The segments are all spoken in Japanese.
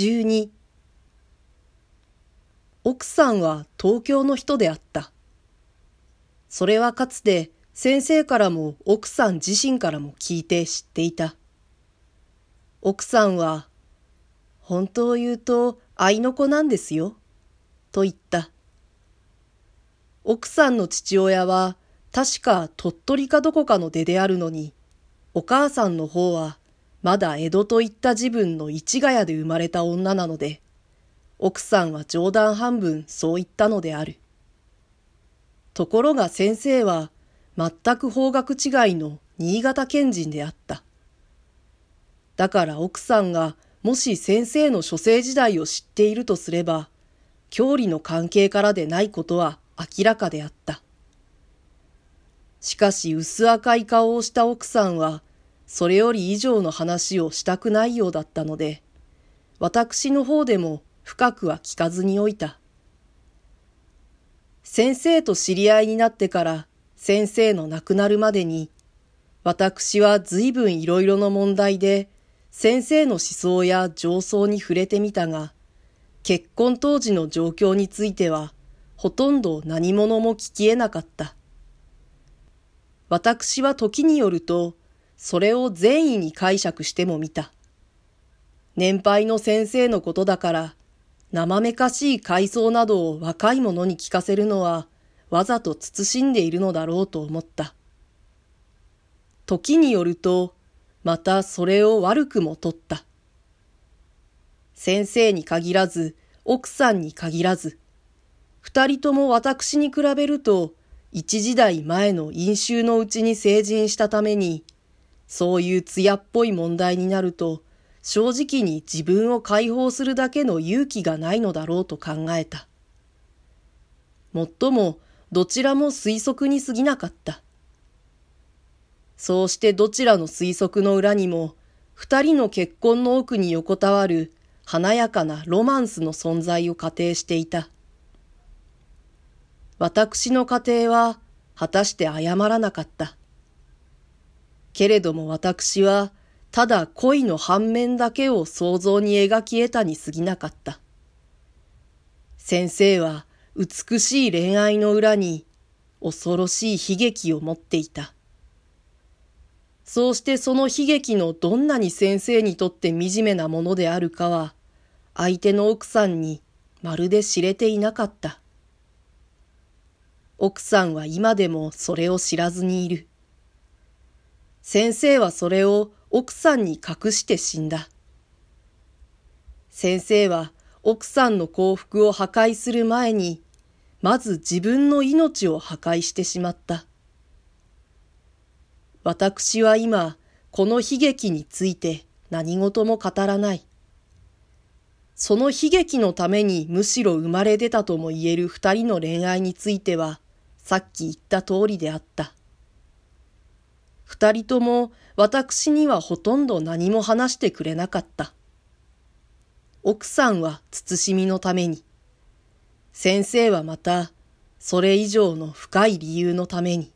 12奥さんは東京の人であった。それはかつて先生からも奥さん自身からも聞いて知っていた。奥さんは、本当を言うと愛の子なんですよ、と言った。奥さんの父親は確か鳥取かどこかの出であるのに、お母さんの方はまだ江戸といった自分の市ヶ谷で生まれた女なので、奥さんは冗談半分そう言ったのである。ところが先生は全く方角違いの新潟県人であった。だから奥さんがもし先生の書生時代を知っているとすれば、郷里の関係からでないことは明らかであった。しかし薄赤い顔をした奥さんは、それより以上の話をしたくないようだったので、私の方でも深くは聞かずにおいた。先生と知り合いになってから先生の亡くなるまでに、私は随分いろいろの問題で、先生の思想や情操に触れてみたが、結婚当時の状況については、ほとんど何者も聞き得なかった。私は時によると、それを善意に解釈してもみた。年配の先生のことだから、生めかしい回想などを若い者に聞かせるのは、わざと慎んでいるのだろうと思った。時によると、またそれを悪くも取った。先生に限らず、奥さんに限らず、二人とも私に比べると、一時代前の飲酒のうちに成人したために、そういう艶っぽい問題になると、正直に自分を解放するだけの勇気がないのだろうと考えた。もっとも、どちらも推測に過ぎなかった。そうしてどちらの推測の裏にも、二人の結婚の奥に横たわる華やかなロマンスの存在を仮定していた。私の家庭は果たして謝らなかった。けれども私はただ恋の反面だけを想像に描き得たに過ぎなかった。先生は美しい恋愛の裏に恐ろしい悲劇を持っていた。そうしてその悲劇のどんなに先生にとって惨めなものであるかは、相手の奥さんにまるで知れていなかった。奥さんは今でもそれを知らずにいる。先生はそれを奥さんに隠して死んだ。先生は奥さんの幸福を破壊する前に、まず自分の命を破壊してしまった。私は今、この悲劇について何事も語らない。その悲劇のためにむしろ生まれ出たとも言える二人の恋愛については、さっき言った通りであった。二人とも私にはほとんど何も話してくれなかった。奥さんは慎みのために。先生はまた、それ以上の深い理由のために。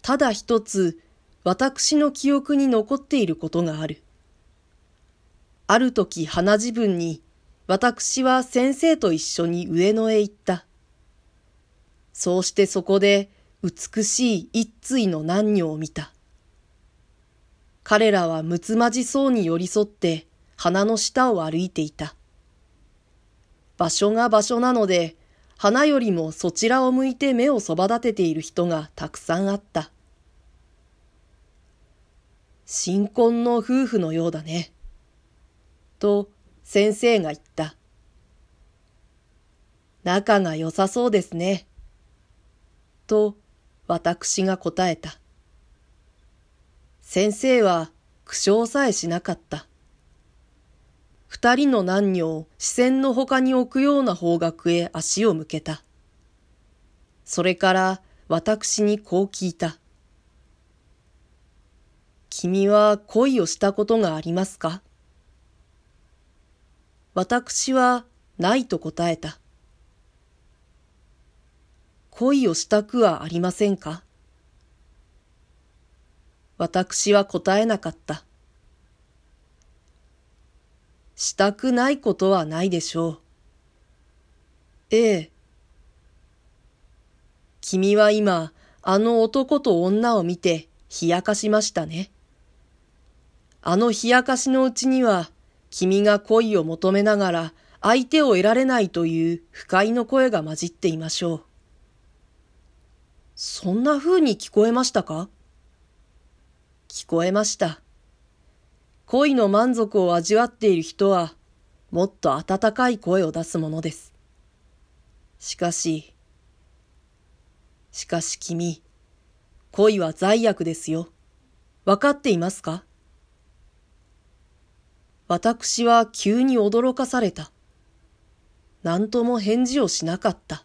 ただ一つ、私の記憶に残っていることがある。ある時花自分に、私は先生と一緒に上野へ行った。そうしてそこで美しい一対の男女を見た。彼らはむつまじそうに寄り添って花の下を歩いていた。場所が場所なので、花よりもそちらを向いて目をそば立てている人がたくさんあった。新婚の夫婦のようだね。と先生が言った。仲が良さそうですね。と私が答えた。先生は苦笑さえしなかった。二人の男女を視線の他に置くような方角へ足を向けた。それから私にこう聞いた。君は恋をしたことがありますか？私はないと答えた。恋をしたくはありませんか？私は答えなかった。したくないことはないでしょう。ええ。君は今、あの男と女を見て冷やかしましたね。あの冷やかしのうちには、君が恋を求めながら相手を得られないという不快の声が混じっていましょう。そんな風に聞こえましたか？聞こえました。恋の満足を味わっている人は、もっと温かい声を出すものです。しかし、しかし君、恋は罪悪ですよ。わかっていますか？私は急に驚かされた。何とも返事をしなかった。